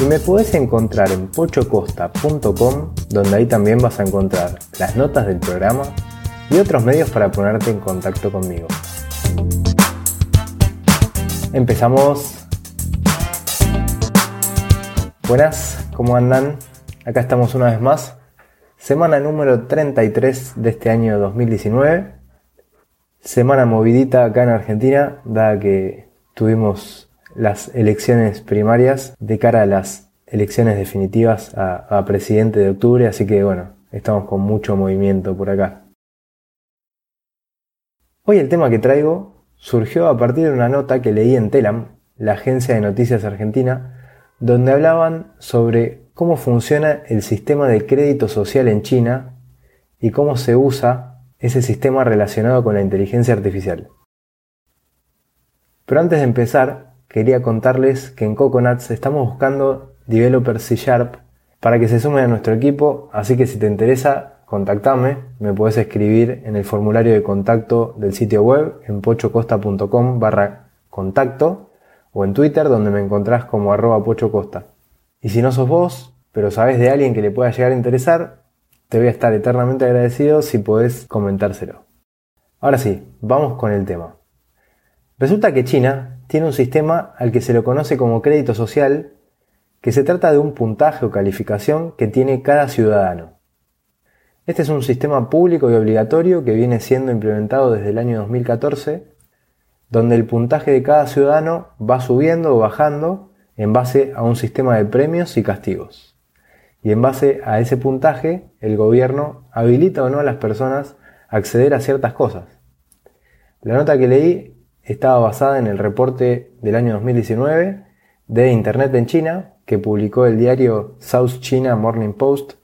y me puedes encontrar en pochocosta.com donde ahí también vas a encontrar las notas del programa y otros medios para ponerte en contacto conmigo. Empezamos. Buenas, ¿cómo andan? Acá estamos una vez más. Semana número 33 de este año 2019. Semana movidita acá en Argentina, dada que tuvimos las elecciones primarias de cara a las elecciones definitivas a, presidente de octubre, así que bueno, estamos con mucho movimiento por acá. Hoy el tema que traigo surgió a partir de una nota que leí en Telam, la agencia de noticias argentina, donde hablaban sobre cómo funciona el sistema de crédito social en China y cómo se usa ese sistema relacionado con la inteligencia artificial. Pero antes de empezar, quería contarles que en Coconuts estamos buscando developers C Sharp para que se sumen a nuestro equipo, así que si te interesa, contactame, me puedes escribir en el formulario de contacto del sitio web en pochocosta.com barra contacto o en Twitter donde me encontrás como arroba pochocosta. Y si no sos vos, pero sabes de alguien que le pueda llegar a interesar, te voy a estar eternamente agradecido si podés comentárselo. Ahora sí, vamos con el tema. Resulta que China tiene un sistema al que se lo conoce como crédito social, que se trata de un puntaje o calificación que tiene cada ciudadano. Este es un sistema público y obligatorio que viene siendo implementado desde el año 2014, donde el puntaje de cada ciudadano va subiendo o bajando en base a un sistema de premios y castigos. Y en base a ese puntaje, el gobierno habilita o no a las personas a acceder a ciertas cosas. La nota que leí estaba basada en el reporte del año 2019 de Internet en China que publicó el diario South China Morning Post.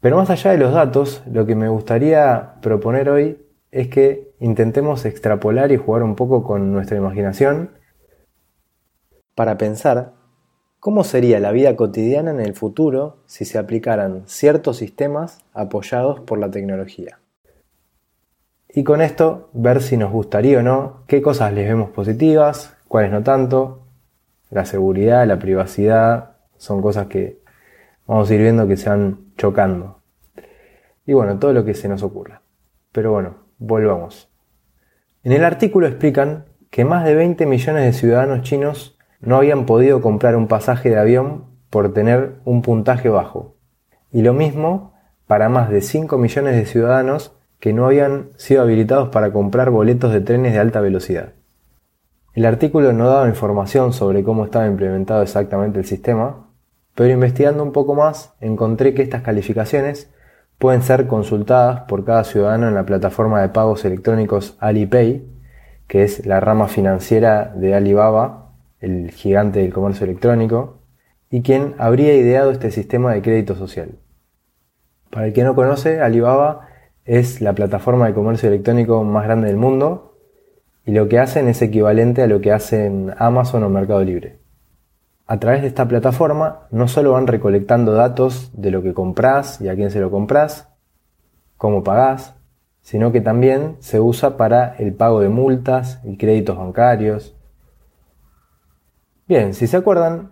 Pero más allá de los datos, lo que me gustaría proponer hoy es que intentemos extrapolar y jugar un poco con nuestra imaginación para pensar cómo sería la vida cotidiana en el futuro si se aplicaran ciertos sistemas apoyados por la tecnología y con esto ver si nos gustaría o no, qué cosas les vemos positivas, cuáles no tanto. La seguridad, la privacidad, son cosas que vamos a ir viendo que se van chocando. Y bueno, todo lo que se nos ocurra. Pero bueno, volvamos. En el artículo explican que más de 20 millones de ciudadanos chinos no habían podido comprar un pasaje de avión por tener un puntaje bajo. Y lo mismo para más de 5 millones de ciudadanos que no habían sido habilitados para comprar boletos de trenes de alta velocidad. El artículo no daba información sobre cómo estaba implementado exactamente el sistema, pero investigando un poco más encontré que estas calificaciones pueden ser consultadas por cada ciudadano en la plataforma de pagos electrónicos Alipay, que es la rama financiera de Alibaba, el gigante del comercio electrónico, y quien habría ideado este sistema de crédito social. Para el que no conoce, Alibaba es la plataforma de comercio electrónico más grande del mundo y lo que hacen es equivalente a lo que hacen Amazon o Mercado Libre. A través de esta plataforma no solo van recolectando datos de lo que compras y a quién se lo compras, cómo pagás, sino que también se usa para el pago de multas y créditos bancarios. Bien, si se acuerdan,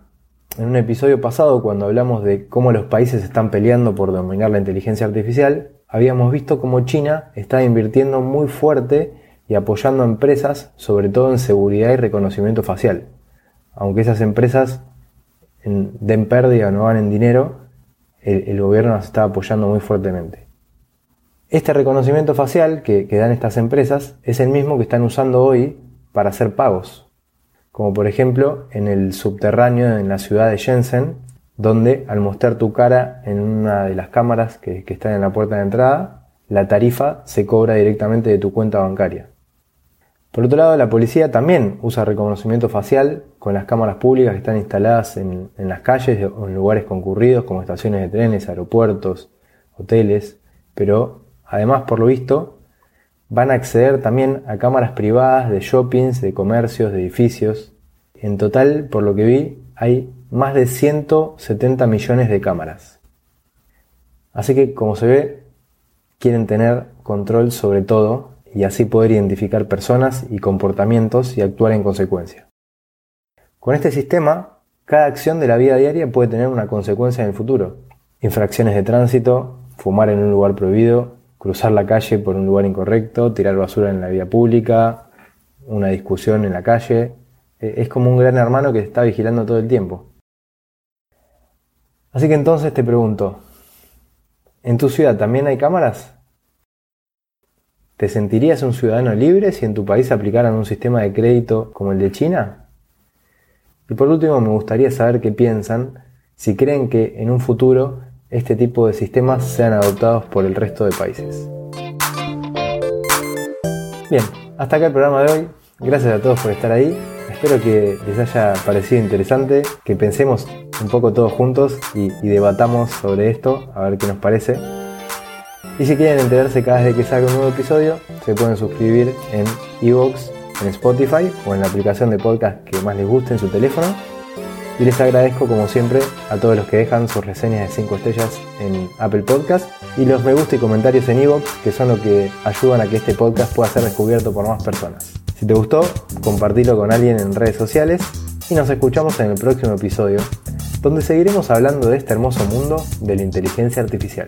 en un episodio pasado cuando hablamos de cómo los países están peleando por dominar la inteligencia artificial, habíamos visto cómo China está invirtiendo muy fuerte y apoyando a empresas, sobre todo en seguridad y reconocimiento facial. Aunque esas empresas den pérdida o no ganen dinero, el, gobierno las está apoyando muy fuertemente. Este reconocimiento facial que, que dan estas empresas es el mismo que están usando hoy para hacer pagos, como por ejemplo en el subterráneo en la ciudad de Shenzhen, donde al mostrar tu cara en una de las cámaras que, están en la puerta de entrada, la tarifa se cobra directamente de tu cuenta bancaria. Por otro lado, la policía también usa reconocimiento facial con las cámaras públicas que están instaladas en, las calles o en lugares concurridos como estaciones de trenes, aeropuertos, hoteles, pero además, por lo visto, van a acceder también a cámaras privadas de shoppings, de comercios, de edificios. En total, por lo que vi, hay más de 170 millones de cámaras. Así que, como se ve, quieren tener control sobre todo y así poder identificar personas y comportamientos y actuar en consecuencia. Con este sistema, cada acción de la vida diaria puede tener una consecuencia en el futuro. Infracciones de tránsito, fumar en un lugar prohibido, cruzar la calle por un lugar incorrecto, tirar basura en la vía pública, una discusión en la calle. E, es como un gran hermano que está vigilando todo el tiempo. Así que entonces te pregunto, ¿en tu ciudad también hay cámaras? ¿Te sentirías un ciudadano libre si en tu país aplicaran un sistema de crédito como el de China? Y por último, me gustaría saber qué piensan si creen que en un futuro este tipo de sistemas sean adoptados por el resto de países. Bien, hasta acá el programa de hoy. Gracias a todos por estar ahí. Espero que les haya parecido interesante, que pensemos un poco todos juntos y, debatamos sobre esto, a ver qué nos parece. Y si quieren enterarse cada vez que salga un nuevo episodio, se pueden suscribir en Evox, en Spotify o en la aplicación de podcast que más les guste en su teléfono. Y les agradezco como siempre a todos los que dejan sus reseñas de 5 estrellas en Apple Podcast y los me gusta y comentarios en Evox que son lo que ayudan a que este podcast pueda ser descubierto por más personas. Si te gustó, compartilo con alguien en redes sociales y nos escuchamos en el próximo episodio donde seguiremos hablando de este hermoso mundo de la inteligencia artificial.